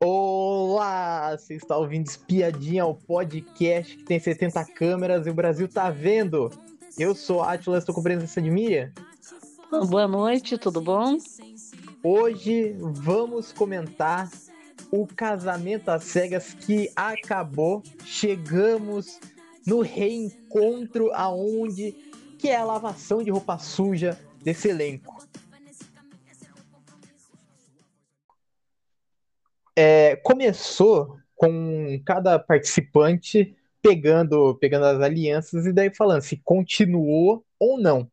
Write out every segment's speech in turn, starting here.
Olá! Você está ouvindo Espiadinha, o podcast que tem 70 câmeras e o Brasil tá vendo. Eu sou Atlas, estou com presença de Miriam. Boa noite, tudo bom? Hoje vamos comentar o casamento às cegas que acabou. Chegamos no reencontro aonde que é a lavação de roupa suja desse elenco. É, começou com cada participante pegando, pegando as alianças e daí falando se continuou ou não.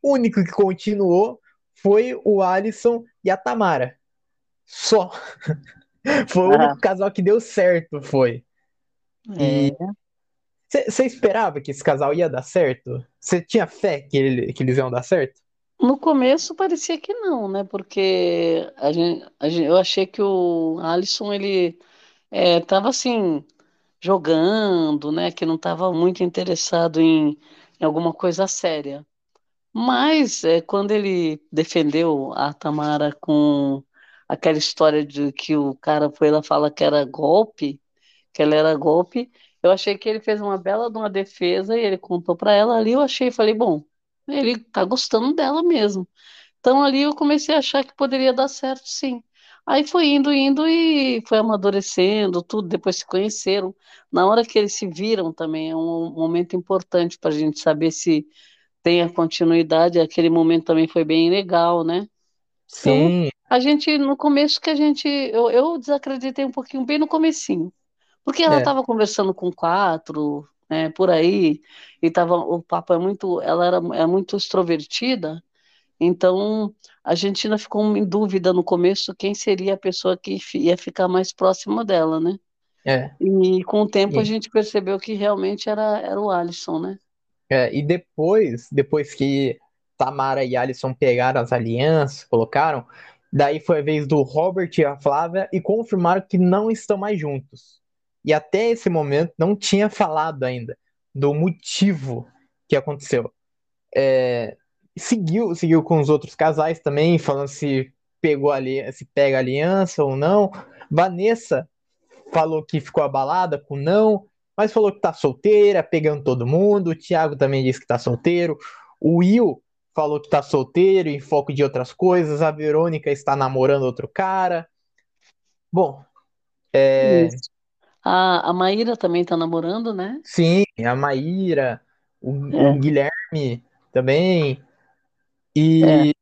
O único que continuou foi o Alisson e a Tamara. Só. foi o único casal que deu certo, foi. E você esperava que esse casal ia dar certo? Você tinha fé que, ele, que eles iam dar certo? No começo parecia que não, né? Porque a gente, a gente, eu achei que o Alisson ele estava assim jogando, né? Que não estava muito interessado em, em, alguma coisa séria. Mas é, quando ele defendeu a Tamara com aquela história de que o cara foi lá fala que era golpe, que ela era golpe, eu achei que ele fez uma bela de uma defesa e ele contou para ela ali. Eu achei, falei, bom ele tá gostando dela mesmo. Então ali eu comecei a achar que poderia dar certo, sim. Aí foi indo, indo e foi amadurecendo, tudo, depois se conheceram. Na hora que eles se viram também, é um momento importante para a gente saber se tem a continuidade. Aquele momento também foi bem legal, né? Sim. Então, a gente, no começo que a gente, eu, eu desacreditei um pouquinho, bem no comecinho. Porque ela estava é. conversando com quatro, né, por aí, e tava, o papo é muito, ela era é muito extrovertida, então a gente ainda ficou em dúvida no começo quem seria a pessoa que ia ficar mais próxima dela, né? É. E com o tempo e... a gente percebeu que realmente era, era o Alisson, né? É, e depois, depois que Tamara e Alisson pegaram as alianças, colocaram, daí foi a vez do Robert e a Flávia e confirmaram que não estão mais juntos e até esse momento não tinha falado ainda do motivo que aconteceu. É, seguiu, seguiu com os outros casais também, falando se pegou ali, se pega aliança ou não. Vanessa falou que ficou abalada com não, mas falou que tá solteira, pegando todo mundo. O Thiago também disse que tá solteiro. O Will falou que tá solteiro, em foco de outras coisas. A Verônica está namorando outro cara. Bom, é, a, a Maíra também tá namorando, né? Sim, a Maíra, o, é. o Guilherme também. E, é.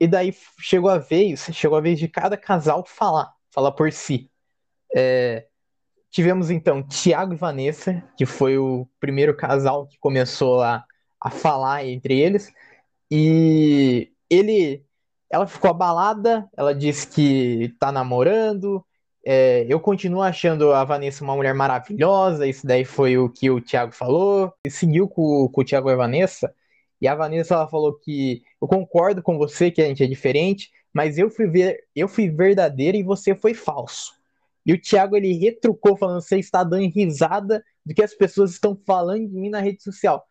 e daí chegou a vez, chegou a vez de cada casal falar, falar por si. É, tivemos então Tiago e Vanessa, que foi o primeiro casal que começou a, a falar entre eles. E ele, ela ficou abalada, ela disse que tá namorando, é, eu continuo achando a Vanessa uma mulher maravilhosa, isso daí foi o que o Thiago falou. Ele seguiu com, com o Thiago e a Vanessa, e a Vanessa ela falou que eu concordo com você que a gente é diferente, mas eu fui ver, eu fui verdadeira e você foi falso. E o Thiago ele retrucou falando você está dando risada do que as pessoas estão falando de mim na rede social.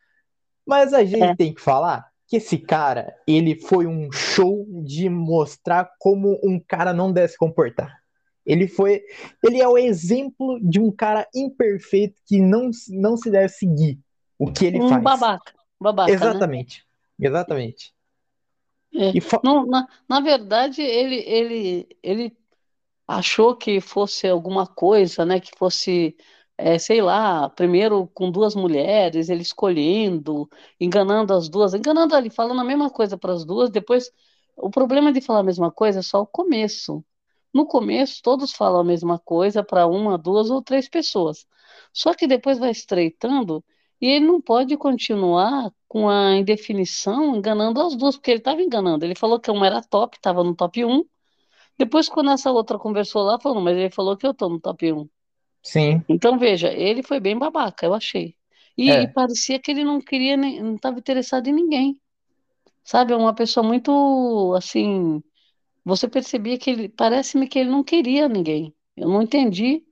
Mas a gente é. tem que falar que esse cara, ele foi um show de mostrar como um cara não deve se comportar. Ele foi, ele é o exemplo de um cara imperfeito que não, não se deve seguir o que ele um faz. babaca, babaca. Exatamente, né? exatamente. É. Não, na, na verdade, ele, ele, ele achou que fosse alguma coisa, né? Que fosse, é, sei lá, primeiro com duas mulheres, ele escolhendo, enganando as duas, enganando ali, falando a mesma coisa para as duas. Depois, o problema de falar a mesma coisa é só o começo. No começo, todos falam a mesma coisa para uma, duas ou três pessoas. Só que depois vai estreitando e ele não pode continuar com a indefinição enganando as duas, porque ele estava enganando. Ele falou que uma era top, estava no top 1. Depois, quando essa outra conversou lá, falou, mas ele falou que eu estou no top 1. Sim. Então, veja, ele foi bem babaca, eu achei. E, é. e parecia que ele não queria, não estava interessado em ninguém. Sabe, é uma pessoa muito, assim, você percebia que ele, parece-me que ele não queria ninguém. Eu não entendi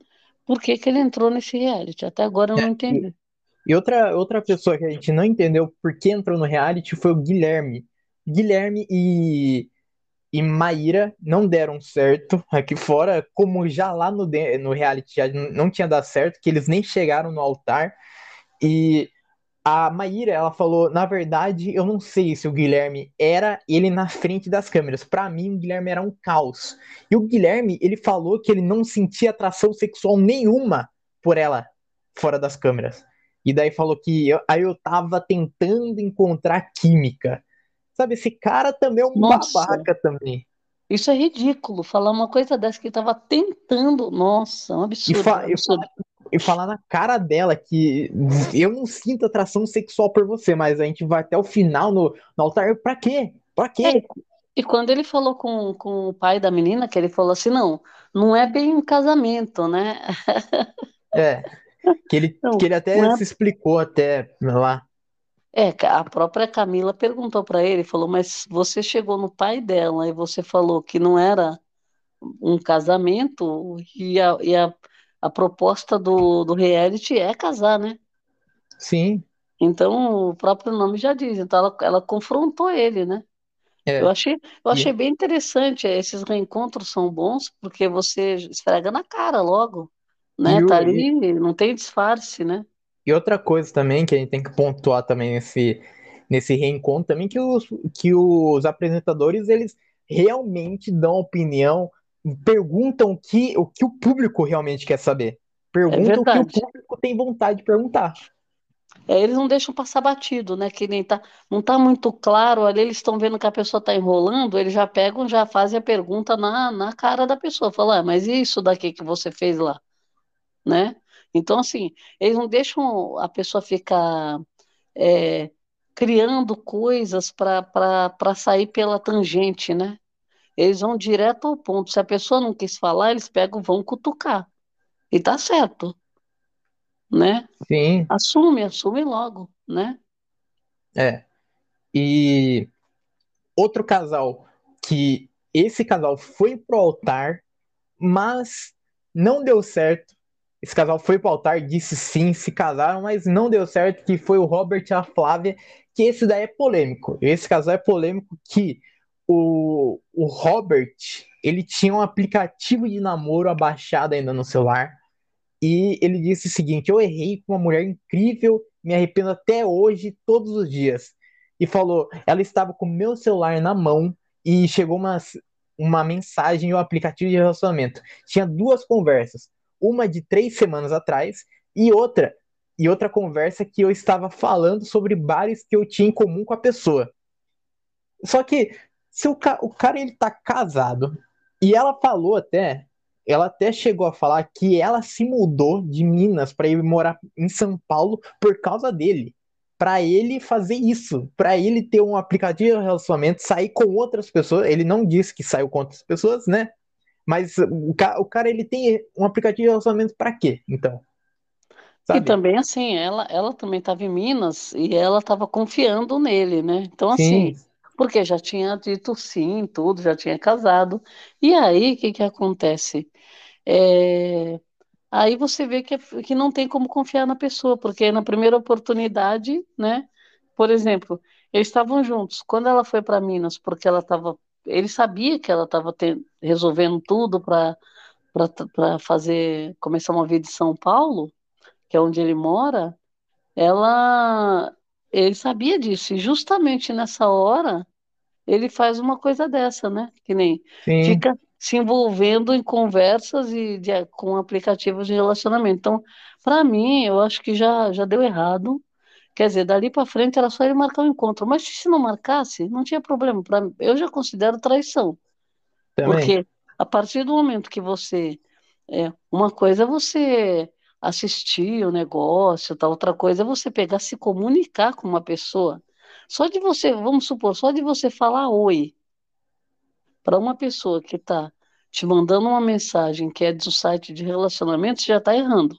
por que, que ele entrou nesse reality. Até agora eu não entendi. E outra, outra pessoa que a gente não entendeu por que entrou no reality foi o Guilherme. Guilherme e, e Maíra não deram certo aqui fora, como já lá no, no reality já não tinha dado certo, que eles nem chegaram no altar. E a Maíra, ela falou, na verdade, eu não sei se o Guilherme era ele na frente das câmeras. Para mim, o Guilherme era um caos. E o Guilherme, ele falou que ele não sentia atração sexual nenhuma por ela fora das câmeras. E daí falou que eu, aí eu tava tentando encontrar química. Sabe, esse cara também é um Nossa, babaca também. Isso é ridículo, falar uma coisa dessa que tava tentando. Nossa, é um absurdo. E, fa absurdo. E, falar na cara dela que eu não sinto atração sexual por você, mas a gente vai até o final no, no altar. Pra quê? Pra quê? É, e quando ele falou com, com o pai da menina, que ele falou assim: não, não é bem um casamento, né? É. Que ele, não, que ele até é... se explicou até lá. É, a própria Camila perguntou para ele, falou, mas você chegou no pai dela e você falou que não era um casamento e a, e a, a proposta do, do reality é casar, né? Sim. Então, o próprio nome já diz. Então, ela, ela confrontou ele, né? É. Eu achei, eu achei bem interessante. Esses reencontros são bons porque você esfrega na cara logo, né? E tá o... ali, não tem disfarce, né? E outra coisa também que a gente tem que pontuar também nesse, nesse reencontro também, que os, que os apresentadores, eles realmente dão opinião, perguntam o que, o que o público realmente quer saber. Perguntam é o que o público tem vontade de perguntar. É, eles não deixam passar batido, né? Que nem tá, não tá muito claro ali, eles estão vendo que a pessoa está enrolando, eles já pegam, já fazem a pergunta na, na cara da pessoa, falam, ah, mas e isso daqui que você fez lá? Né? Então, assim, eles não deixam a pessoa ficar é, criando coisas para sair pela tangente, né? Eles vão direto ao ponto. Se a pessoa não quis falar, eles pegam, vão cutucar. E tá certo. Né? Sim. Assume, assume logo, né? É. E outro casal que esse casal foi pro altar, mas não deu certo esse casal foi pro altar, disse sim, se casaram, mas não deu certo, que foi o Robert e a Flávia, que esse daí é polêmico. Esse casal é polêmico que o, o Robert, ele tinha um aplicativo de namoro abaixado ainda no celular, e ele disse o seguinte, eu errei com uma mulher incrível, me arrependo até hoje, todos os dias. E falou, ela estava com meu celular na mão, e chegou uma, uma mensagem e o aplicativo de relacionamento. Tinha duas conversas uma de três semanas atrás e outra e outra conversa que eu estava falando sobre bares que eu tinha em comum com a pessoa. Só que se o, ca o cara ele tá casado e ela falou até, ela até chegou a falar que ela se mudou de Minas para ir morar em São Paulo por causa dele. Para ele fazer isso, para ele ter um aplicativo de relacionamento, sair com outras pessoas. Ele não disse que saiu com outras pessoas, né? Mas o, ca o cara, ele tem um aplicativo de relacionamento para quê, então? Sabe? E também, assim, ela, ela também estava em Minas e ela estava confiando nele, né? Então, assim, sim. Porque já tinha dito sim, tudo, já tinha casado. E aí, o que que acontece? É... Aí você vê que, que não tem como confiar na pessoa, porque na primeira oportunidade, né? Por exemplo, eles estavam juntos. Quando ela foi para Minas, porque ela estava ele sabia que ela estava resolvendo tudo para fazer começar uma vida em São Paulo, que é onde ele mora. Ela, ele sabia disso e justamente nessa hora ele faz uma coisa dessa, né? Que nem Sim. fica se envolvendo em conversas e de, com aplicativos de relacionamento. Então, para mim, eu acho que já já deu errado Quer dizer, dali para frente era só ele marcar o um encontro. Mas se não marcasse, não tinha problema. Pra, eu já considero traição. Também. Porque a partir do momento que você. É, uma coisa é você assistir o negócio, tá? outra coisa é você pegar, se comunicar com uma pessoa. Só de você, vamos supor, só de você falar oi para uma pessoa que está te mandando uma mensagem que é do site de relacionamento, você já está errando.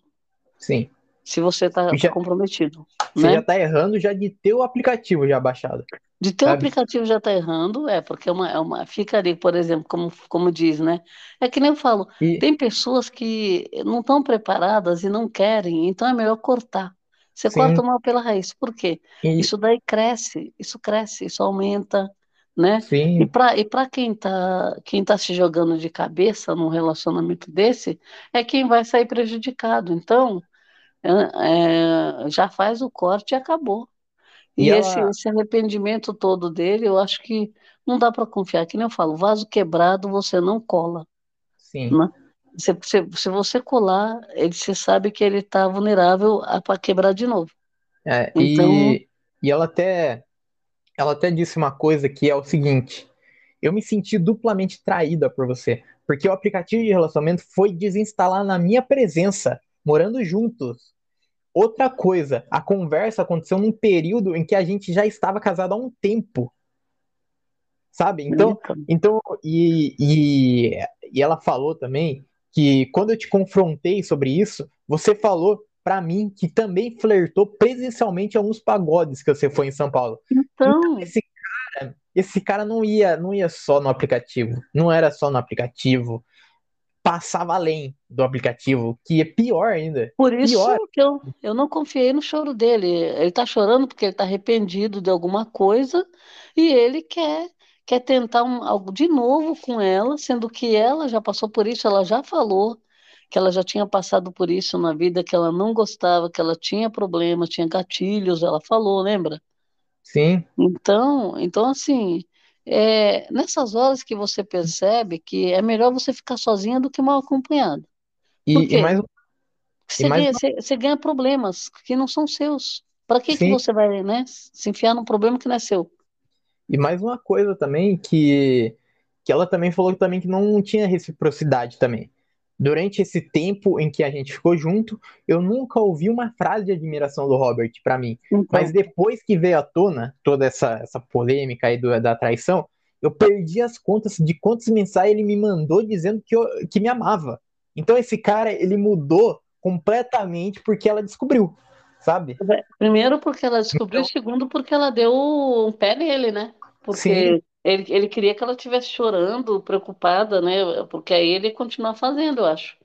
Sim se você está comprometido. Você né? já está errando já de ter o aplicativo já baixado. De ter sabe? o aplicativo já está errando, é, porque é uma, é uma, fica ali, por exemplo, como, como diz, né? É que nem eu falo, e... tem pessoas que não estão preparadas e não querem, então é melhor cortar. Você Sim. corta mal pela raiz. Por quê? E... Isso daí cresce, isso cresce, isso aumenta, né? E Sim, para e para quem tá, quem tá se jogando de cabeça num relacionamento desse, é quem vai sair prejudicado. Então, é, é, já faz o corte e acabou. e E esse, ela, esse arrependimento todo dele, eu acho que não dá para confiar. Que nem eu falo, vaso quebrado você não cola, sim, né? Se, se, se você colar, ele, você sabe que ele está vulnerável a para quebrar de novo. é, Então, e, e ela até, ela até disse uma coisa que é o seguinte: eu me senti duplamente traída por você, porque o aplicativo de relacionamento foi desinstalar na minha presença, morando juntos. Outra coisa, a conversa aconteceu num período em que a gente já estava casado há um tempo, sabe? Então, então e, e, e ela falou também que quando eu te confrontei sobre isso, você falou pra mim que também flertou presencialmente a uns pagodes que você foi em São Paulo. Então, então, esse, esse cara não ia, não ia só no aplicativo, não era só no aplicativo, passava além do aplicativo, que é pior ainda. por isso Pior, que eu, eu não confiei no choro dele. Ele está chorando porque ele está arrependido de alguma coisa e ele quer, quer tentar um- algo de novo com ela, sendo que ela já passou por isso, ela já falou que ela já tinha passado por isso na vida, que ela não gostava, que ela tinha problemas, tinha gatilhos, ela falou, lembra? sim. Então, então assim, é, nessas horas que você percebe que é melhor você ficar sozinha do que mal acompanhada. E, e mais, Você mais ganha, você, você ganha problemas que não são seus. Para que que você vai, né, se enfiar num problema que não é seu? E mais uma coisa também que, que ela também falou também que não tinha reciprocidade também. Durante esse tempo em que a gente ficou junto, eu nunca ouvi uma frase de admiração do Robert pra mim. Mas Então, depois que veio à tona toda essa, essa polêmica aí do, da traição, eu perdi as contas de quantas mensagens ele me mandou dizendo que, eu, que me amava. Então esse cara, ele mudou completamente porque ela descobriu, sabe? primeiro porque ela descobriu, Então, segundo porque ela deu um pé nele, né? sim, Porque ele, ele queria que ela estivesse chorando, preocupada, né? Porque aí ele ia continuar fazendo, eu acho.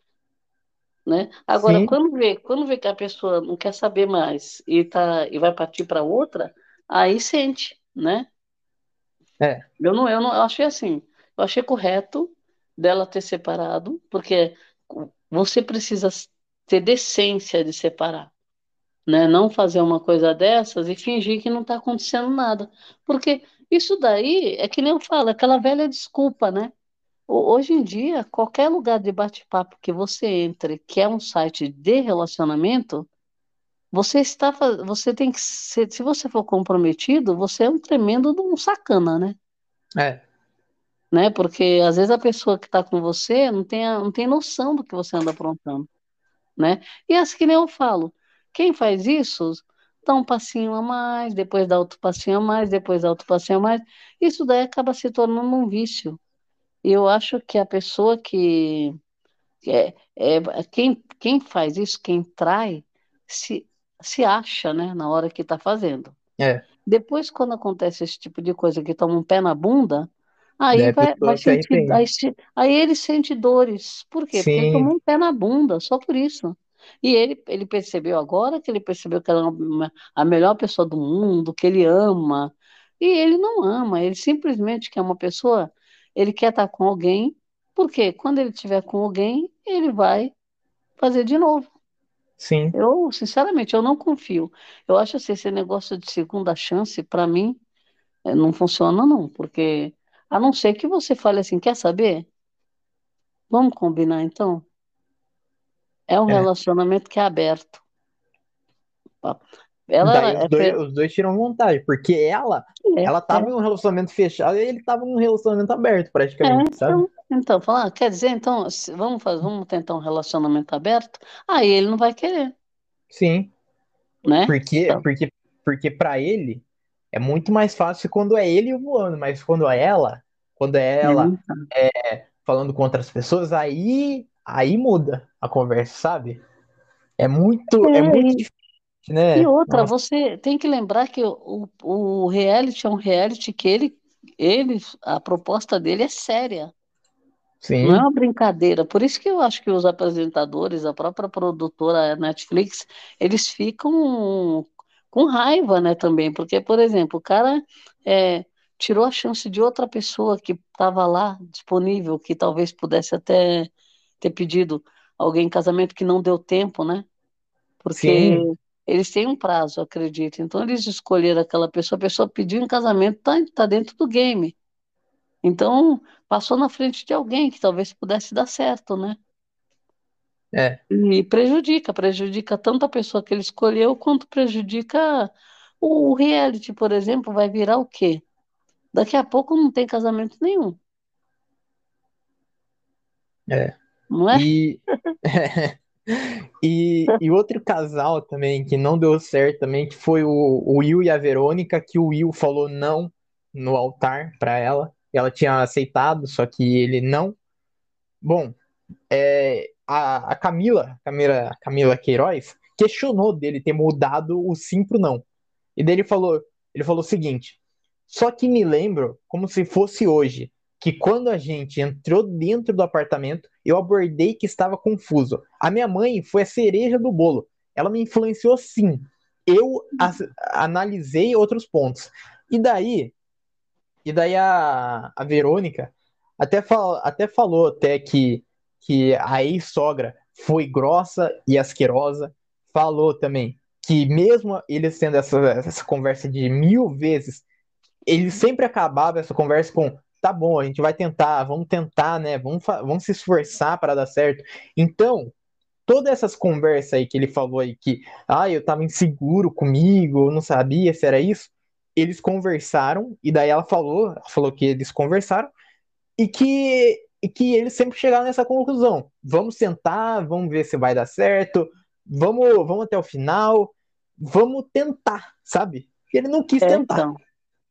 né? Agora, sim, quando vê, quando vê que a pessoa não quer saber mais e tá e vai partir para outra, aí sente, né? é, Eu não, eu não, eu achei assim, eu achei correto dela ter separado, porque você precisa ter decência de separar, né? Não fazer uma coisa dessas e fingir que não está acontecendo nada, porque isso daí é que nem eu falo, aquela velha desculpa, né? Ho- Hoje em dia, qualquer lugar de bate-papo que você entre, que é um site de relacionamento, você está, você tem que ser, se você for comprometido, você é um tremendo um sacana, né? é, Né? Porque às vezes a pessoa que está com você não tem, não tem noção do que você anda aprontando, né? E assim que nem eu falo, quem faz isso, dá um passinho a mais, depois dá outro passinho a mais, depois dá outro passinho a mais, isso daí acaba se tornando um vício. E eu acho que a pessoa que É, é, quem, quem faz isso, quem trai, se, se acha, né, na hora que está fazendo. é. Depois, quando acontece esse tipo de coisa, que toma um pé na bunda, aí a vai, vai sentir, aí, aí ele sente dores. Por quê? Porque ele Sim, tomou um pé na bunda, só por isso. E ele, ele percebeu agora que ele percebeu que ela é uma- a melhor pessoa do mundo, que ele ama. E ele não ama, ele simplesmente quer uma pessoa, ele quer estar com alguém, porque quando ele estiver com alguém, ele vai fazer de novo. sim, Eu, sinceramente, eu não confio. Eu acho assim, esse negócio de segunda chance, para mim, eh, não funciona não, porque a não ser que você fale assim, quer saber? Vamos combinar então? É um é. relacionamento que é aberto. Ela os é, dois, os dois tiram vantagem, porque ela, é, ela é, tava em um relacionamento fechado e ele tava num relacionamento aberto, é, praticamente, sabe? então, então, falar, ah, quer dizer, então, se- vamos fazer, vamos tentar um relacionamento aberto? Aí ele não vai querer, Sim, né? porque, Então, porque, porque para ele é muito mais fácil quando é ele voando, mas quando é ela, quando é é, ela falando com outras pessoas, aí, aí muda a conversa, sabe? É muito, é muito é, difícil, E né? outra, Nossa, você tem que lembrar que o, o reality é um reality que ele, ele, a proposta dele é séria, não é sim, uma brincadeira. Por isso que eu acho que os apresentadores, a própria produtora a Netflix, eles ficam com raiva, né, também, porque, por exemplo, o cara é, tirou a chance de outra pessoa que estava lá disponível, que talvez pudesse até ter pedido alguém em casamento que não deu tempo, né? Porque Sim, eles têm um prazo, acredito. Então eles escolheram aquela pessoa, a pessoa pediu em casamento, tá, tá dentro do game. Então passou na frente de alguém que talvez pudesse dar certo, né? é, E prejudica, prejudica tanto a pessoa que ele escolheu, quanto prejudica o reality, por exemplo, vai virar o quê? Daqui a pouco não tem casamento nenhum, é. Não é? E, e, e outro casal também que não deu certo também, que foi o, o Will e a Verônica, que o Will falou não no altar para ela. Ela tinha aceitado, só que ele não. Bom, é, a, a Camila, Camila, Camila Queiroz, questionou dele ter mudado o sim pro não. E daí falou, ele falou o seguinte: só que me lembro como se fosse hoje, que quando a gente entrou dentro do apartamento, eu abordei que estava confuso. A minha mãe foi a cereja do bolo. Ela me influenciou sim. Eu analisei outros pontos. E daí, e daí a, a Verônica até, fal, até falou até que, que a ex-sogra foi grossa e asquerosa. Falou também que mesmo eles tendo essa, essa conversa de mil vezes, ele sempre acabava essa conversa com tá bom, a gente vai tentar, vamos tentar, né? Vamos, vamos se esforçar para dar certo. Então, todas essas conversas aí que ele falou aí que, ah, eu tava inseguro comigo, eu não sabia se era isso, eles conversaram e daí ela falou, falou que eles conversaram e que e que eles sempre chegaram nessa conclusão. Vamos tentar, vamos ver se vai dar certo, vamos, vamos até o final, vamos tentar, sabe? Ele não quis É, tentar. então.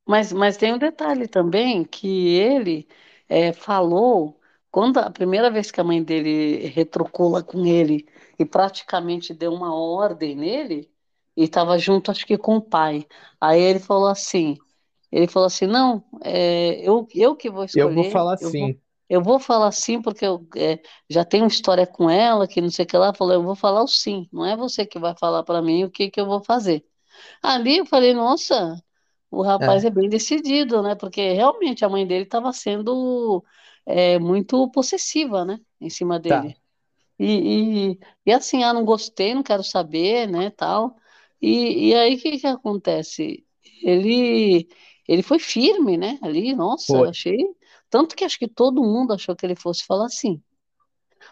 Mas, mas tem um detalhe também que ele é, falou quando a primeira vez que a mãe dele retrucou lá com ele e praticamente deu uma ordem nele e estava junto, acho que com o pai. Aí ele falou assim, ele falou assim, não, é, eu, eu que vou Eu vou escolher, falar eu vou, assim, eu vou falar sim porque eu é, já tenho história com ela, que não sei o que lá, falou, eu vou falar o sim, não é você que vai falar para mim o que que eu vou fazer. Ali eu falei, nossa, o rapaz é, é bem decidido, né? Porque realmente a mãe dele estava sendo é, muito possessiva, né? Em cima tá, dele. E, e, e assim, ah, não gostei, não quero saber, né, tal. E, e aí o que que acontece? Ele, ele foi firme, né? Ali, nossa, eu foi, achei. Tanto que acho que todo mundo achou que ele fosse falar assim.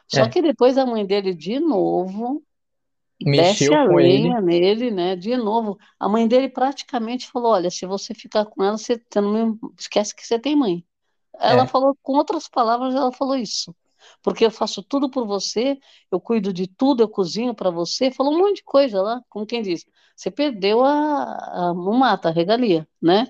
Só é, que depois a mãe dele, de novo. Desce mexeu a com ele, lenha nele, né? De novo, a mãe dele praticamente falou: Olha, se você ficar com ela, você, você não me... esquece que você tem mãe. Ela é, falou, com outras palavras, ela falou isso. Porque eu faço tudo por você, eu cuido de tudo, eu cozinho para você. Falou um monte de coisa lá, como quem diz: Você perdeu a, a, mata, a regalia, né?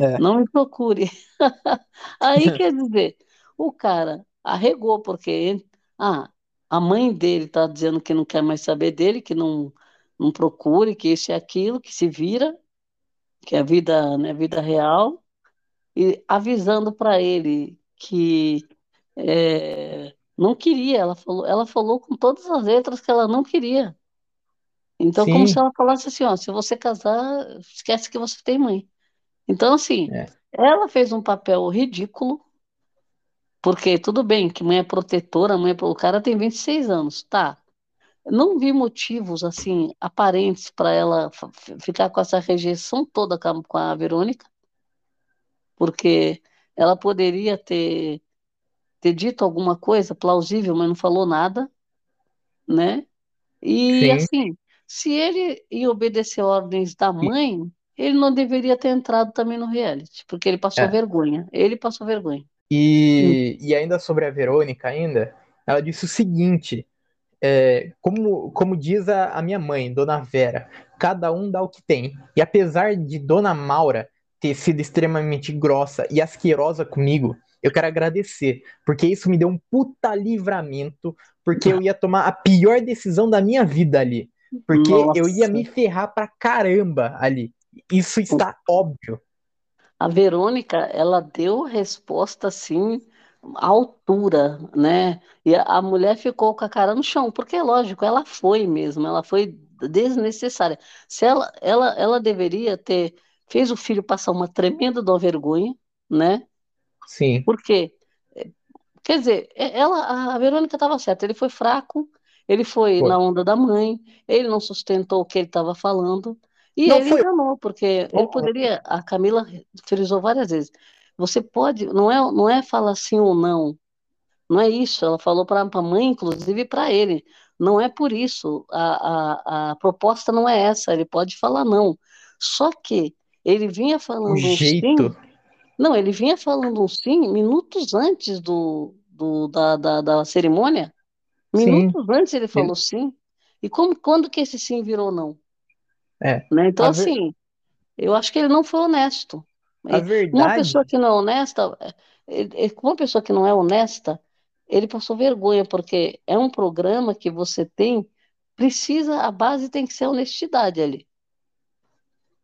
é, Não me procure. Aí quer dizer, o cara arregou, porque ah, a mãe dele está dizendo que não quer mais saber dele, que não, não procure, que isso e aquilo, que se vira, que é a vida, né, vida real, e avisando para ele que é, não queria, ela falou, ela falou com todas as letras que ela não queria. Então, como se sim, ela falasse assim, ó, se você casar, esquece que você tem mãe. Então, assim, é, ela fez um papel ridículo, porque tudo bem que mãe é protetora, mãe é... o cara tem 26 anos, tá. Não vi motivos, assim, aparentes para ela ficar com essa rejeição toda com a, com a Verônica, porque ela poderia ter, ter dito alguma coisa plausível, mas não falou nada, né? E, sim, assim, se ele ia obedecer ordens da mãe, ele não deveria ter entrado também no reality, porque ele passou é. vergonha. Ele passou vergonha. E, e ainda sobre a Verônica ainda, ela disse o seguinte, é, como, como diz a, a minha mãe, Dona Vera, cada um dá o que tem. E apesar de Dona Maura ter sido extremamente grossa e asquerosa comigo, eu quero agradecer, porque isso me deu um puta livramento, porque eu ia tomar a pior decisão da minha vida ali, porque eu ia Nossa. me ferrar pra caramba ali. Isso está óbvio. A Verônica, ela deu resposta assim, à altura, né? E a, mulher ficou com a cara no chão, porque é lógico, ela foi mesmo, ela foi desnecessária. Se ela, ela, ela deveria ter fez o filho passar uma tremenda uma vergonha, né? Sim. Por quê? Quer dizer, ela, a Verônica estava certa, ele foi fraco, ele foi, Foi. na onda da mãe, ele não sustentou o que ele estava falando, e Não ele foi. enganou, porque ele poderia, a Camila frisou várias vezes, você pode, não é, não é falar sim ou não, não é isso, ela falou para a mãe, inclusive para ele, não é por isso, a, a, a proposta não é essa, ele pode falar não, só que ele vinha falando um sim, jeito. não, ele vinha falando um sim minutos antes do, do, da, da, da cerimônia. Sim. Minutos antes ele falou sim. E como, quando que esse sim virou não? É. Né? Então, A ver- assim, eu acho que ele não foi honesto. A E Uma verdade. pessoa que não é honesta, é- é- uma pessoa que não é honesta, ele passou vergonha, porque é um programa que você tem, precisa, a base tem que ser a honestidade ali.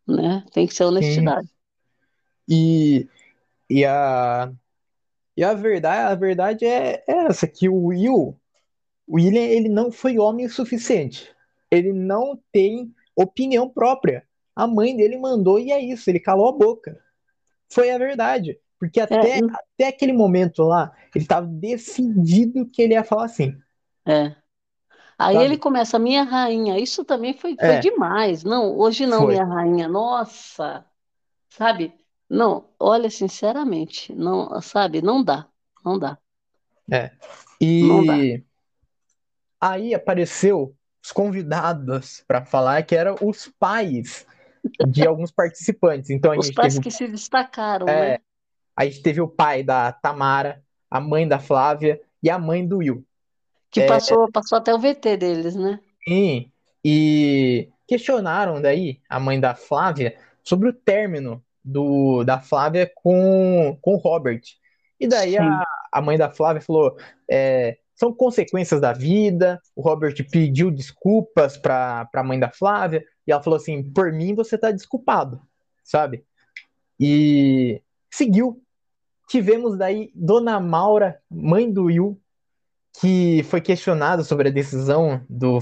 Né? Tem que ser a Sim. honestidade. E, e a, e a verdade, a verdade é, é essa, que o Will, o William, ele não foi homem o suficiente. Ele não tem opinião própria. A mãe dele mandou e é isso, ele calou a boca. Foi a verdade. Porque até, É, até aquele momento lá, ele estava decidido que ele ia falar assim, é. Aí sabe? ele começa, minha rainha, isso também foi, foi É, demais. Não, hoje não, foi. minha rainha, nossa, sabe? Não, olha, sinceramente, não, sabe? Não dá, não dá, É. não dá. E aí apareceu os convidados para falar que eram os pais de alguns participantes. Então a Os pais teve, que se destacaram, é, né? a gente teve o pai da Tamara, a mãe da Flávia e a mãe do Will. Que É, passou, passou até o VT deles, né? sim, e questionaram daí a mãe da Flávia sobre o término do, da Flávia com, com o Robert. E daí a, a mãe da Flávia falou: é, são consequências da vida. O Robert pediu desculpas para a mãe da Flávia, e ela falou assim: por mim você tá desculpado, sabe? E seguiu. Tivemos daí Dona Maura, mãe do Will, que foi questionada sobre a decisão do,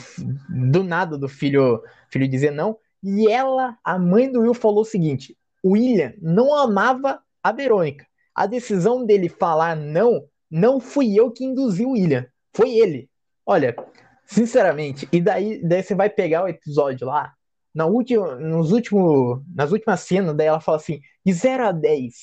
do nada do filho, filho dizer não, e ela, a mãe do Will, falou o seguinte: William não amava a Verônica. A decisão dele falar não, não fui eu que induzi o William, foi ele. Olha, sinceramente, e daí, daí você vai pegar o episódio lá, na última, nos último, nas últimas cenas, daí ela fala assim: de 0 a 10,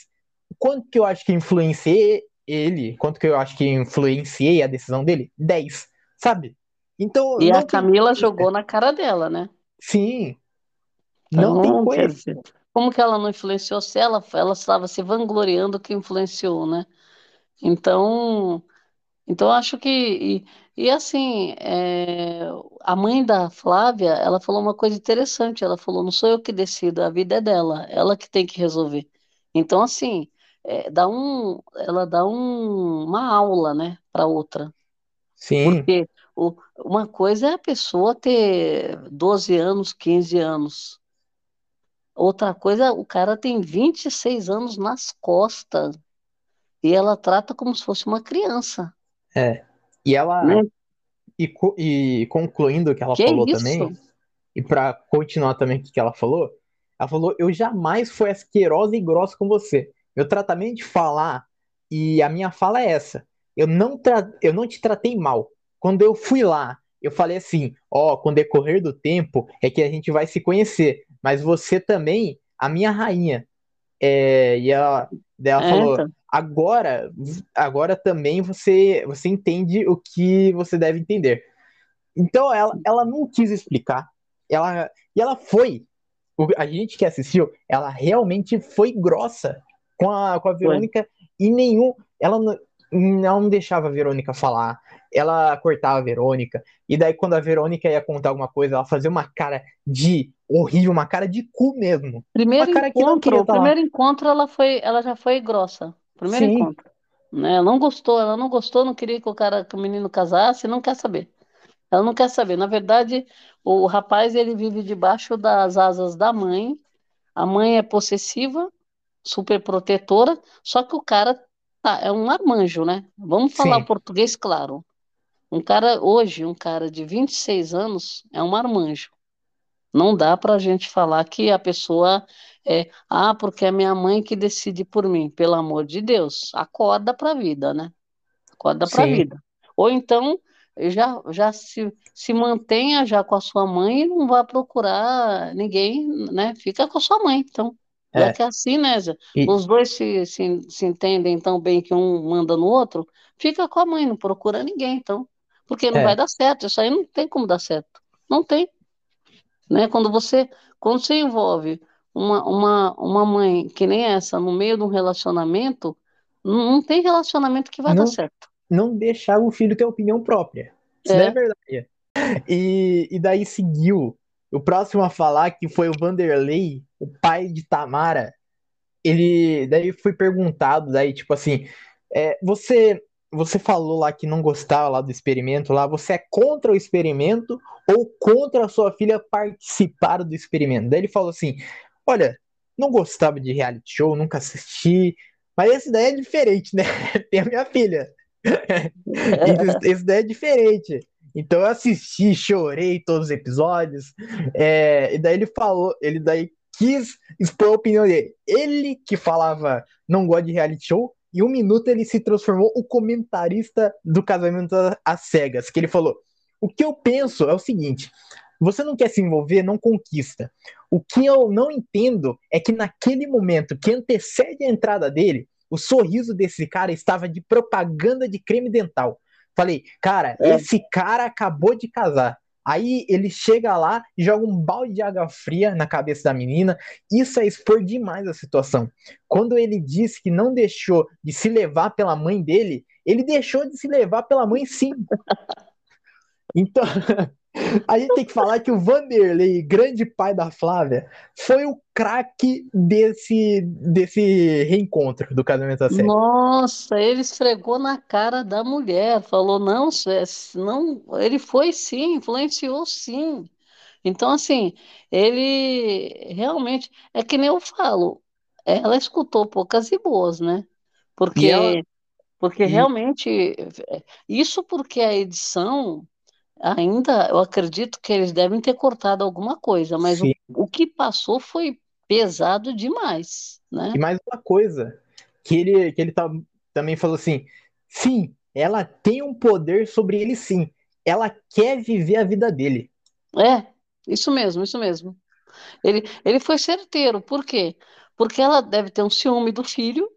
quanto que eu acho que influenciei ele, quanto que eu acho que influenciei a decisão dele? 10, sabe? Então, E a não tem Camila jogou na cara dela, né? Sim, não tem Então, quer coisa. como que ela não influenciou se ela, ela estava se vangloriando que influenciou, né? Então, então acho que e, e assim, é, a mãe da Flávia, ela falou uma coisa interessante. Ela falou, não sou eu que decido, a vida é dela, ela que tem que resolver. Então, assim, é, dá um, ela dá um- uma aula, né, para outra. Sim, Porque o- uma coisa é a pessoa ter 12 anos, 15 anos. Outra coisa, o cara tem 26 anos nas costas e ela trata como se fosse uma criança, é. E ela, né? e, e concluindo o que ela Que falou isso? também, e para continuar também o que ela falou, ela falou: Eu jamais fui asquerosa e grossa com você. Meu tratamento de falar, e a minha fala é essa: eu não, tra eu não te tratei mal. Quando eu fui lá, eu falei assim: Ó, com o decorrer do tempo é que a gente vai se conhecer, mas você também, a minha rainha. É, e ela, daí ela É, falou: então. agora, agora também você, você entende o que você deve entender. Então ela, ela não quis explicar. Ela, e ela foi. o- A gente que assistiu, ela realmente foi grossa com a, com a Foi. Verônica e nenhum. Ela não, não deixava a Verônica falar. Ela cortava a Verônica. E daí, quando a Verônica ia contar alguma coisa, ela fazia uma cara de horrível, uma cara de cu mesmo. Uma Primeiro cara que não queria encontro, o primeiro encontro ela foi, ela já foi grossa. Primeiro Sim, encontro, né? Ela não gostou, ela não gostou, não queria que o cara, que o menino casasse, não quer saber. Ela não quer saber. Na verdade, o rapaz ele vive debaixo das asas da mãe. A mãe é possessiva, super protetora, só que o cara tá, é um marmanjo, né? Vamos falar sim, português claro. Um cara, hoje, um cara de 26 anos é um marmanjo. Não dá para a gente falar que a pessoa é, ah, porque é minha mãe que decide por mim. Pelo amor de Deus, acorda para a vida, né? Acorda para a vida. Ou então já, já se, se mantenha já com a sua mãe e não vá procurar ninguém, né? Fica com a sua mãe, então. Já é. que é assim, né, Zé? E, Os dois se, se, se entendem tão bem que um manda no outro, fica com a mãe, não procura ninguém, então. Porque não vai é. dar certo, isso aí não tem como dar certo. Não tem, né? Quando você, quando você envolve uma, uma, uma mãe que nem essa no meio de um relacionamento, não, não tem relacionamento que vai dar Não, certo. não deixar o filho ter opinião própria. Isso é É, verdade. E, e daí seguiu. O próximo a falar que foi o Vanderlei, o pai de Tamara. Ele daí foi perguntado, daí, tipo assim, é, você você falou lá que não gostava lá do experimento lá, você é contra o experimento ou contra a sua filha participar do experimento? Daí ele falou assim: Olha, não gostava de reality show, nunca assisti, mas esse daí é diferente, né? Tem a minha filha. Esse, esse daí é diferente. Então eu assisti, chorei todos os episódios. é, e daí ele falou, ele daí quis expor a opinião dele. Ele que falava não gosta de reality show, em um minuto ele se transformou o comentarista do casamento às cegas, que ele falou: o que eu penso é o seguinte. Você não quer se envolver, não conquista. O que eu não entendo é que naquele momento que antecede a entrada dele, o sorriso desse cara estava de propaganda de creme dental. Falei, cara, é, esse cara acabou de casar. Aí ele chega lá e joga um balde de água fria na cabeça da menina. Isso é expor demais a situação. Quando ele disse que não deixou de se levar pela mãe dele, ele deixou de se levar pela mãe sim. Então, a gente tem que falar que o Vanderlei, grande pai da Flávia, foi o craque desse, desse reencontro do casamento a sério. Nossa, ele esfregou na cara da mulher, falou, não, não, ele foi sim, influenciou sim. Então, assim, ele realmente, é que nem eu falo, ela escutou poucas e boas, né? E ela. Porque, porque E, realmente, é, isso porque a edição, ainda, eu acredito que eles devem ter cortado alguma coisa, mas o, o que passou foi pesado demais, e né? mais uma coisa, que ele, que ele tá, também falou assim: sim, ela tem um poder sobre ele, sim. Ela quer viver a vida dele. É, isso mesmo, isso mesmo. Ele, ele foi certeiro, por quê? Porque ela deve ter um ciúme do filho,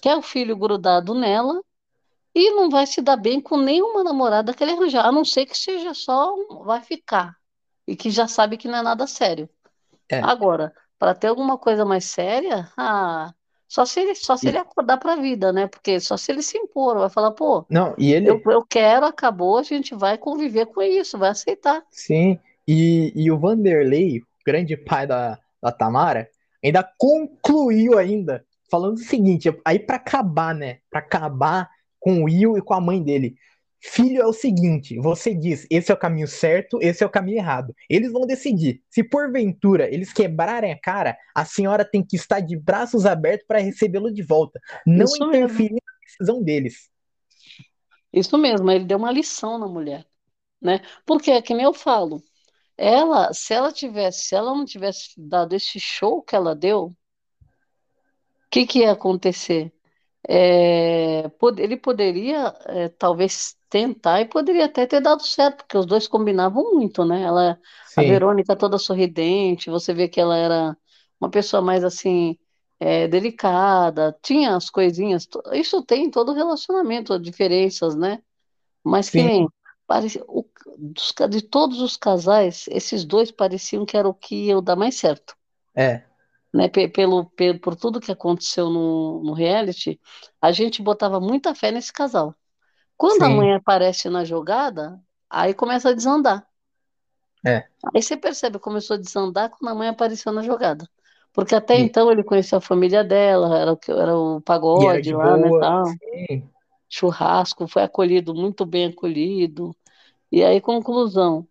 quer o filho grudado nela, e não vai se dar bem com nenhuma namorada que ele arranjar, a não ser que seja só um vai ficar, e que já sabe que não é nada sério. É. Agora, para ter alguma coisa mais séria, ah, só se ele, só se ele acordar para a vida, né? Porque só se ele se impor, vai falar, pô, não, e eu, ele, eu quero, acabou, a gente vai conviver com isso, vai aceitar. sim. E, e o Vanderlei, o grande pai da, da Tamara, ainda concluiu ainda, falando o seguinte, aí para acabar, né? Para acabar com o Will e com a mãe dele. Filho é o seguinte, você diz, esse é o caminho certo, esse é o caminho errado. Eles vão decidir. Se porventura eles quebrarem a cara, a senhora tem que estar de braços abertos para recebê-lo de volta. Não Isso mesmo. interferir na decisão deles. Isso mesmo, ele deu uma lição na mulher, né? Porque é que nem eu falo, ela, se ela tivesse, se ela não tivesse dado esse show que ela deu, o que que ia acontecer? É, ele poderia, é, talvez tentar e poderia até ter dado certo, porque os dois combinavam muito, né? Ela, a Sim, Verônica toda sorridente, você vê que ela era uma pessoa mais assim, é, delicada, tinha as coisinhas, isso tem em todo relacionamento, diferenças, né? Mas que sim, nem parecia, o- dos de todos os casais, esses dois pareciam que era o que ia dar mais certo, é, né? Pe- Pelo, pelo, por tudo que aconteceu no, no reality, a gente botava muita fé nesse casal. Quando a sim, mãe aparece na jogada, aí começa a desandar. é. Aí você percebe, começou a desandar quando a mãe apareceu na jogada. Porque até E, então ele conhecia a família dela, era era o era pagode de lá, né, boa, tal. sim, Churrasco, foi acolhido, muito bem acolhido. E aí, conclusão.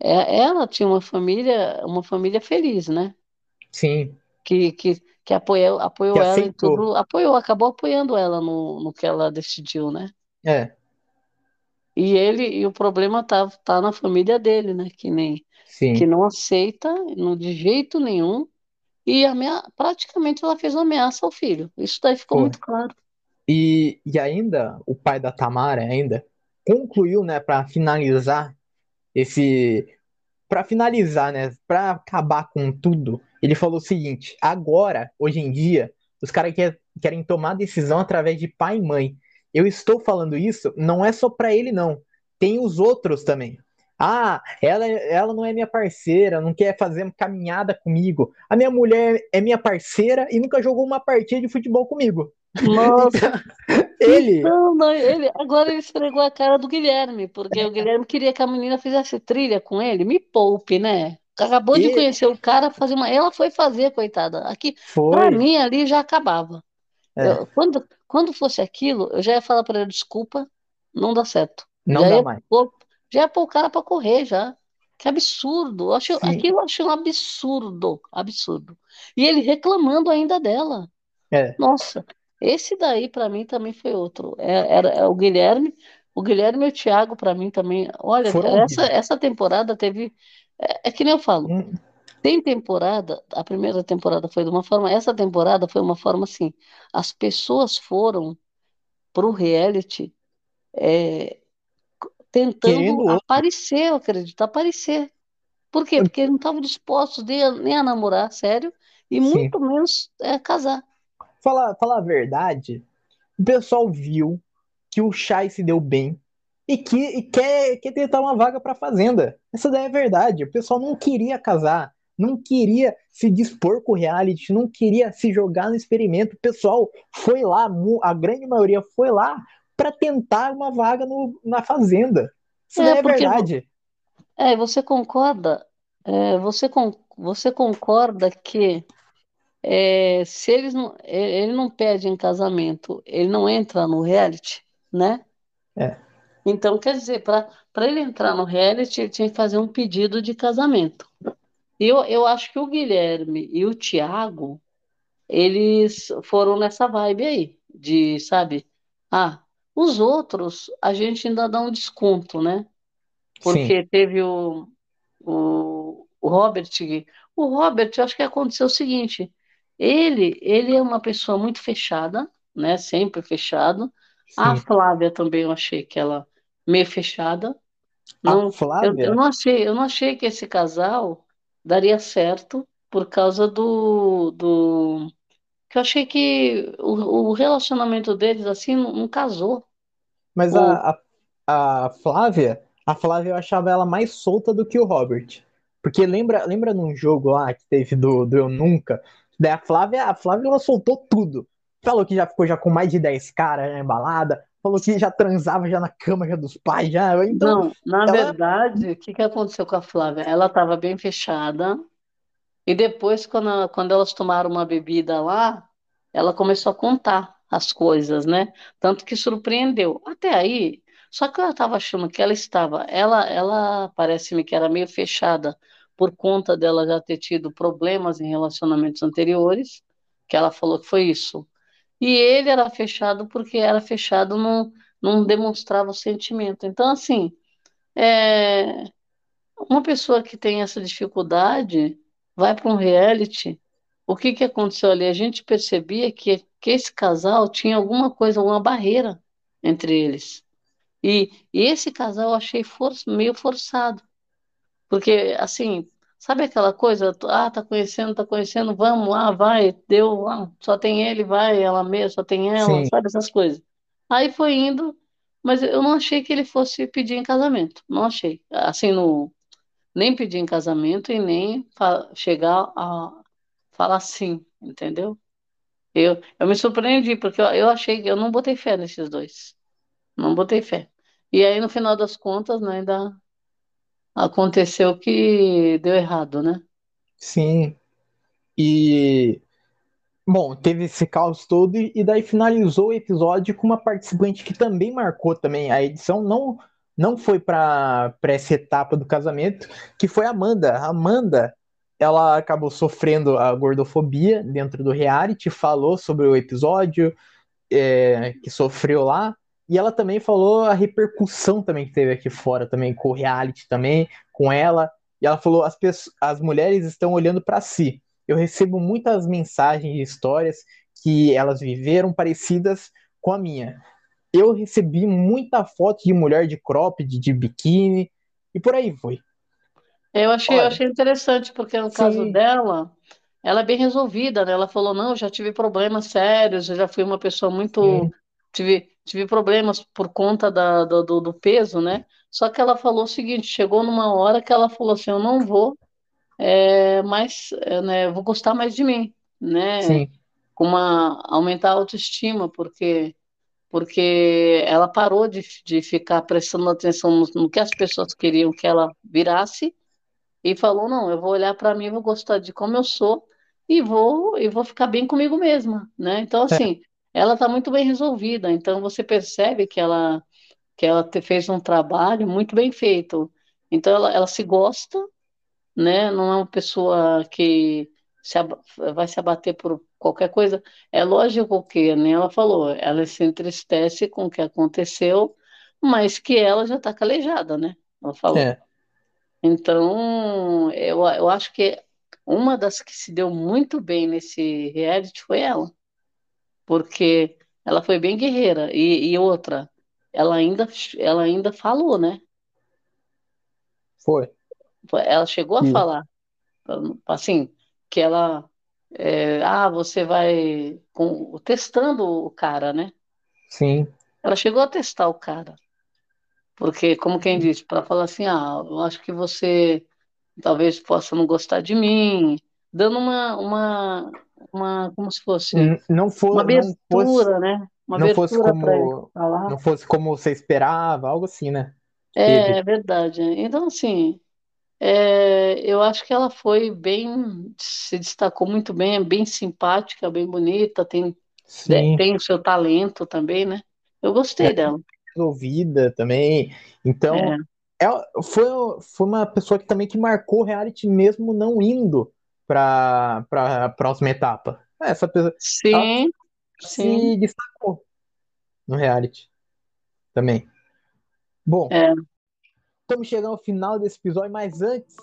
É- Ela tinha uma família, uma família feliz, né? sim, Que, que, que apoiou, que apoiou ela em tudo, apoiou, acabou apoiando ela no, no que ela decidiu, né? É, E ele, e o problema tá, tá na família dele, né? Que nem, que sim, não aceita, não, de jeito nenhum, e amea... praticamente ela fez uma ameaça ao filho. Isso daí ficou Foi. muito claro. E, e ainda, o pai da Tamara ainda concluiu, né, para finalizar esse. Para finalizar, né, para acabar com tudo, ele falou o seguinte: agora, hoje em dia, os caras quer, querem tomar decisão através de pai e mãe. Eu estou falando isso, não é só para ele, não. Tem os outros também. Ah, ela, ela não é minha parceira, não quer fazer caminhada comigo. A minha mulher é minha parceira e nunca jogou uma partida de futebol comigo. Nossa, ele. Então, não, ele, agora ele esfregou a cara do Guilherme, porque o Guilherme queria que a menina fizesse trilha com ele. Me poupe, né? Acabou de E- conhecer o cara, fazer uma. Ela foi fazer, coitada. Aqui, Foi. pra mim, ali já acabava. É. Eu- quando, quando fosse aquilo, eu já ia falar pra ele, desculpa, não dá certo. Não já dá ia mais. já ia pôr o cara pra correr já. Que absurdo. Eu acho, Sim. aquilo eu achei um absurdo, absurdo. E ele reclamando ainda dela. É. Nossa, esse daí pra mim também foi outro. É, era, é o Guilherme, o Guilherme e o Thiago pra mim também. Olha, Foram essa, essa temporada teve. É, é que nem eu falo, Hum, tem temporada, a primeira temporada foi de uma forma, essa temporada foi uma forma assim. As pessoas foram pro reality é, tentando aparecer, eu acredito, aparecer. Por quê? Porque eles não estavam dispostos nem a, namorar, sério, e Sim. muito menos é, casar. Falar, falar a verdade, o pessoal viu que o Chay se deu bem e que e quer, quer tentar uma vaga pra Fazenda. Essa daí é verdade. O pessoal não queria casar, não queria se dispor com o reality, não queria se jogar no experimento. O pessoal foi lá, a grande maioria foi lá pra tentar uma vaga no, na Fazenda. Isso É, daí é verdade. É, você concorda, é, você, con- você concorda que é, se eles não, ele não pede em casamento, ele não entra no reality, né? É. Então, quer dizer, para ele entrar no reality, ele tinha que fazer um pedido de casamento. E eu, eu acho que o Guilherme e o Thiago, eles foram nessa vibe aí, de, sabe? Ah, os outros, a gente ainda dá um desconto, né? Sim, Porque teve o, o, o Robert. O Robert, eu acho que aconteceu o seguinte: ele, ele é uma pessoa muito fechada, né? Sempre fechado. A sim. Flávia também eu achei que ela meio fechada. A Não, eu, eu Flávia, não achei, eu não achei que esse casal daria certo por causa do, do que eu achei que o, o relacionamento deles assim não, não casou. mas O, a, a, a Flávia, a Flávia eu achava ela mais solta do que o Robert. Porque lembra, lembra num jogo lá que teve do, do Eu Nunca? Daí a Flávia, a Flávia ela soltou tudo. Falou que já ficou já com mais de 10 caras já embalada. Falou que já transava já na cama já dos pais já. Então, não, na ela verdade, o que que aconteceu com a Flávia? Ela estava bem fechada. E depois, quando, ela- quando elas tomaram uma bebida lá, ela começou a contar as coisas, né? Tanto que surpreendeu. Até aí, só que eu estava achando que ela estava, ela, ela parece-me que era meio fechada por conta dela já ter tido problemas em relacionamentos anteriores, que ela falou que foi isso. E ele era fechado porque era fechado, não, não demonstrava o sentimento. Então, assim, é, uma pessoa que tem essa dificuldade vai para um reality. O que que aconteceu ali? A gente percebia que, que esse casal tinha alguma coisa, alguma barreira entre eles. E, e esse casal eu achei for, meio forçado. Porque, assim, sabe aquela coisa? Ah, tá conhecendo, tá conhecendo, vamos, ah, vai, deu, ah, só tem ele, vai, ela mesma, só tem ela, sim, sabe essas coisas. Aí foi indo, mas eu não achei que ele fosse pedir em casamento. Não achei. Assim, no nem pedir em casamento e nem chegar a falar sim, entendeu? Eu, eu me surpreendi, porque eu, eu achei que eu não botei fé nesses dois. Não botei fé. E aí, no final das contas, né, ainda aconteceu que deu errado, né? sim. E Bom, teve esse caos todo e daí finalizou o episódio com uma participante que também marcou também a edição, não não foi para essa etapa do casamento, que foi a Amanda. A Amanda, ela acabou sofrendo a gordofobia dentro do reality, falou sobre o episódio é, que sofreu lá, e ela também falou a repercussão também que teve aqui fora também com o reality também, com ela, e ela falou as pessoas, as mulheres estão olhando para si. eu recebo muitas mensagens e histórias que elas viveram parecidas com a minha. Eu recebi muita foto de mulher de cropped, de biquíni, e por aí foi. Eu achei, eu achei interessante, porque no caso Sim. dela, ela é bem resolvida, né? Ela falou, não, eu já tive problemas sérios, eu já fui uma pessoa muito... Sim, Tive, tive problemas por conta da, do, do peso, né? Só que ela falou o seguinte, chegou numa hora que ela falou assim, eu não vou é, mais, é, né, vou gostar mais de mim, né? sim, Com uma, aumentar a autoestima, porque porque ela parou de, de ficar prestando atenção no, no que as pessoas queriam que ela virasse e falou, não, eu vou olhar para mim, vou gostar de como eu sou e vou e vou ficar bem comigo mesma, né? Então é, assim, ela está muito bem resolvida. Então você percebe que ela que ela te- fez um trabalho muito bem feito. Então ela, ela se gosta, né? Não é uma pessoa que se vai se abater por qualquer coisa. É lógico que, nem ela falou, ela se entristece com o que aconteceu, mas que ela já está calejada, né? Ela falou. é, Então, eu, eu acho que uma das que se deu muito bem nesse reality foi ela, porque ela foi bem guerreira. E, e outra, ela ainda, ela ainda falou, né? foi. Ela chegou a E, falar, assim, que ela, é, ah, você vai com, testando o cara, né? sim, Ela chegou a testar o cara, porque, como quem diz, para falar assim, ah, eu acho que você talvez possa não gostar de mim, dando uma, uma, uma, como se fosse não uma não fosse, abertura, né? Uma não fosse abertura como, não fosse como você esperava, algo assim, né? É, é verdade. Então, assim, é, eu acho que ela foi bem, se destacou muito bem, é bem simpática, bem bonita, tem, sim, tem o seu talento também, né? Eu gostei dela. resolvida também. Então, É. é, foi, foi uma pessoa que também que marcou reality mesmo não indo para a próxima etapa. Essa pessoa, Sim, sim, se destacou no reality também. Bom, é. estamos chegando ao final desse episódio, mas antes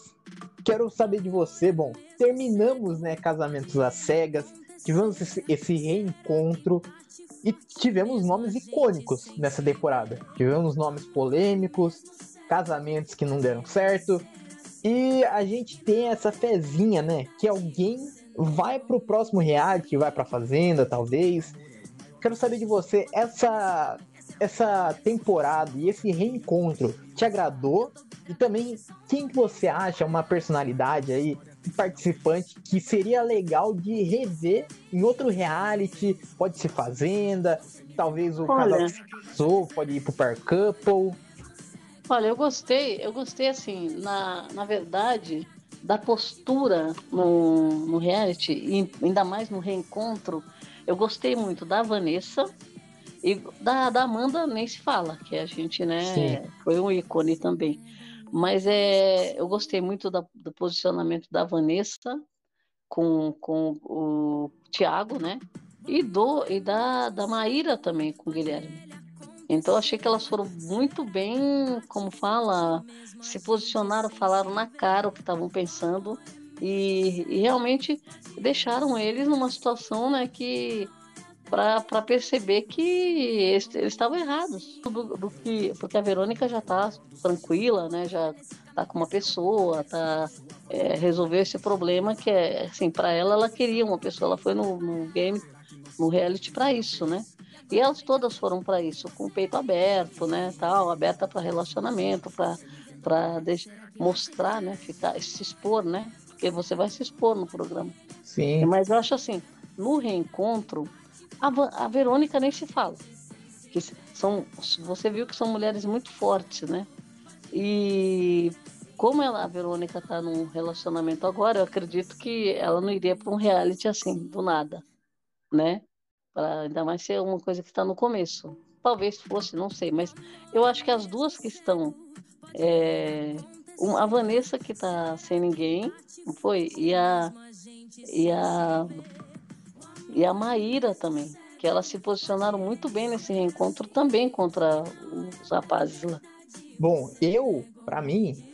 quero saber de você. Bom, terminamos, né, Casamentos às Cegas, tivemos esse, esse reencontro e tivemos nomes icônicos nessa temporada. Tivemos nomes polêmicos, casamentos que não deram certo. E a gente tem essa fezinha, né? Que alguém vai pro próximo reality, vai pra fazenda, talvez. Quero saber de você, essa essa temporada e esse reencontro te agradou? E também quem que você acha uma personalidade aí, um participante que seria legal de rever em outro reality? Pode ser Fazenda, talvez o casal Olha, que se casou pode ir pro Par Couple. Olha, eu gostei, eu gostei assim, na, na verdade, da postura no, no reality, e ainda mais no reencontro, eu gostei muito da Vanessa e da, da Amanda nem se fala, que a gente, Sim, né, foi um ícone também. Mas é, eu gostei muito da- do posicionamento da Vanessa com, com o Thiago, né? E, do, e da, da Maíra também com o Guilherme. Então achei que elas foram muito bem, como fala, se posicionaram, falaram na cara o que estavam pensando e, e realmente deixaram eles numa situação, né, que para perceber que eles, eles estavam errados do, do que porque a Verônica já está tranquila, né, já está com uma pessoa, tá é, resolveu esse problema que é assim para ela ela queria uma pessoa, ela foi no, no game, no reality para isso, né? E elas todas foram para isso, com o peito aberto, né, tal, aberta para relacionamento, para mostrar, né, ficar, se expor, né? Porque você vai se expor no programa. sim, Mas eu acho assim, no reencontro, a, a Verônica nem se fala. Que são, você viu que são mulheres muito fortes, né? E como ela, a Verônica está num relacionamento agora, eu acredito que ela não iria para um reality assim, do nada, né? Pra, ainda mais ser uma coisa que está no começo. Talvez fosse, não sei, mas eu acho que as duas que estão. é, a Vanessa que está sem ninguém, foi? E a, e a, e a Maíra também, que elas se posicionaram muito bem nesse reencontro também contra os rapazes lá. Bom, eu, pra mim,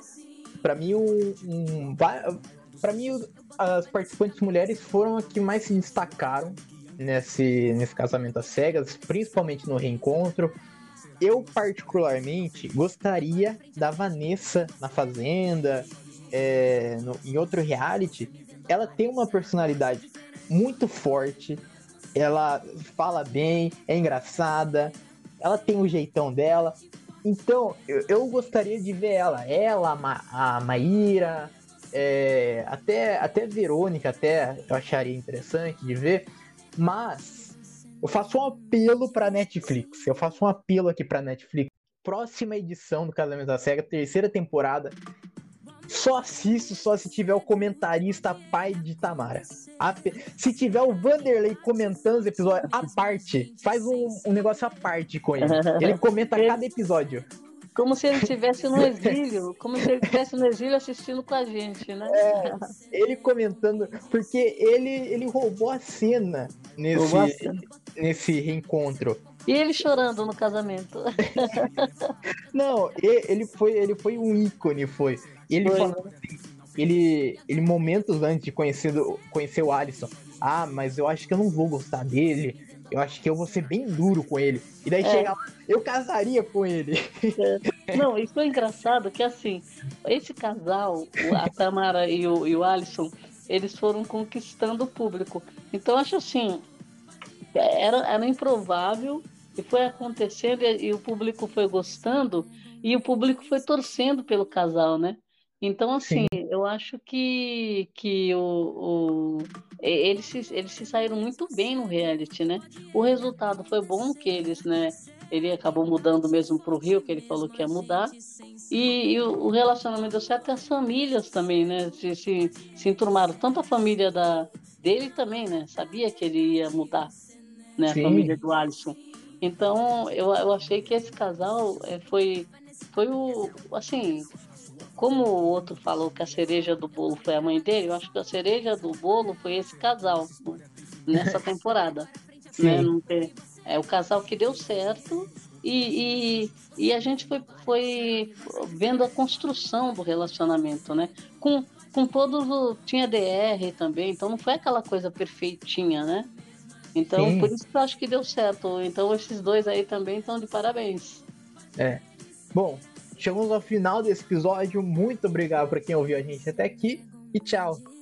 pra mim, um, um, para mim, as participantes mulheres foram as que mais se destacaram nesse, nesse casamento às cegas, principalmente no reencontro. Eu, particularmente, gostaria da Vanessa na Fazenda, é, no, em outro reality. Ela tem uma personalidade muito forte, ela fala bem, é engraçada, ela tem o jeitão dela. Então, eu, eu gostaria de ver ela, ela, a, Ma, a Maíra, é, até, até Verônica, até eu acharia interessante de ver, mas eu faço um apelo para Netflix. Eu faço um apelo aqui para Netflix. Próxima edição do Casamento da Cega, terceira temporada. Só assisto só se tiver o comentarista pai de Tamara. Se tiver o Vanderlei comentando os episódios à parte, faz um, um negócio à parte com ele. Ele comenta cada episódio. Como se ele estivesse no exílio, como se ele estivesse no exílio assistindo com a gente, né? É, ele comentando, porque ele, ele roubou a cena nesse, a cena. nesse reencontro. E ele chorando no casamento. Não, ele foi, ele foi um ícone, foi. Ele foi, falou assim, ele, ele momentos antes de conhecer, conhecer o Alisson, ah, mas eu acho que eu não vou gostar dele, eu acho que eu vou ser bem duro com ele. E daí é. chega lá, eu casaria com ele. É. Não, isso é engraçado que assim, esse casal, a Tamara e o, e o Alisson, eles foram conquistando o público. Então acho assim, era, era improvável e foi acontecendo e, e o público foi gostando e o público foi torcendo pelo casal, né? Então, assim, Sim. eu acho que, que o, o, eles, se, eles se saíram muito bem no reality, né? O resultado foi bom que eles, né? Ele acabou mudando mesmo para o Rio, que ele falou que ia mudar. E, e o, o, relacionamento deu certo e as famílias também, né? Se, se, se enturmaram. Tanto a família da, dele também, né? Sabia que ele ia mudar, né? Sim. A família do Alisson. Então, eu, eu achei que esse casal é, foi, foi o, assim, como o outro falou que a cereja do bolo foi a mãe dele, eu acho que a cereja do bolo foi esse casal nessa temporada. né? é o casal que deu certo e, e, e, a gente foi, foi vendo a construção do relacionamento, né? Com, com todos. Tinha DR também, então não foi aquela coisa perfeitinha, né? Então, Sim. por isso que eu acho que deu certo. Então, esses dois aí também estão de parabéns. É. Bom, chegamos ao final desse episódio. Muito obrigado para quem ouviu a gente até aqui e tchau.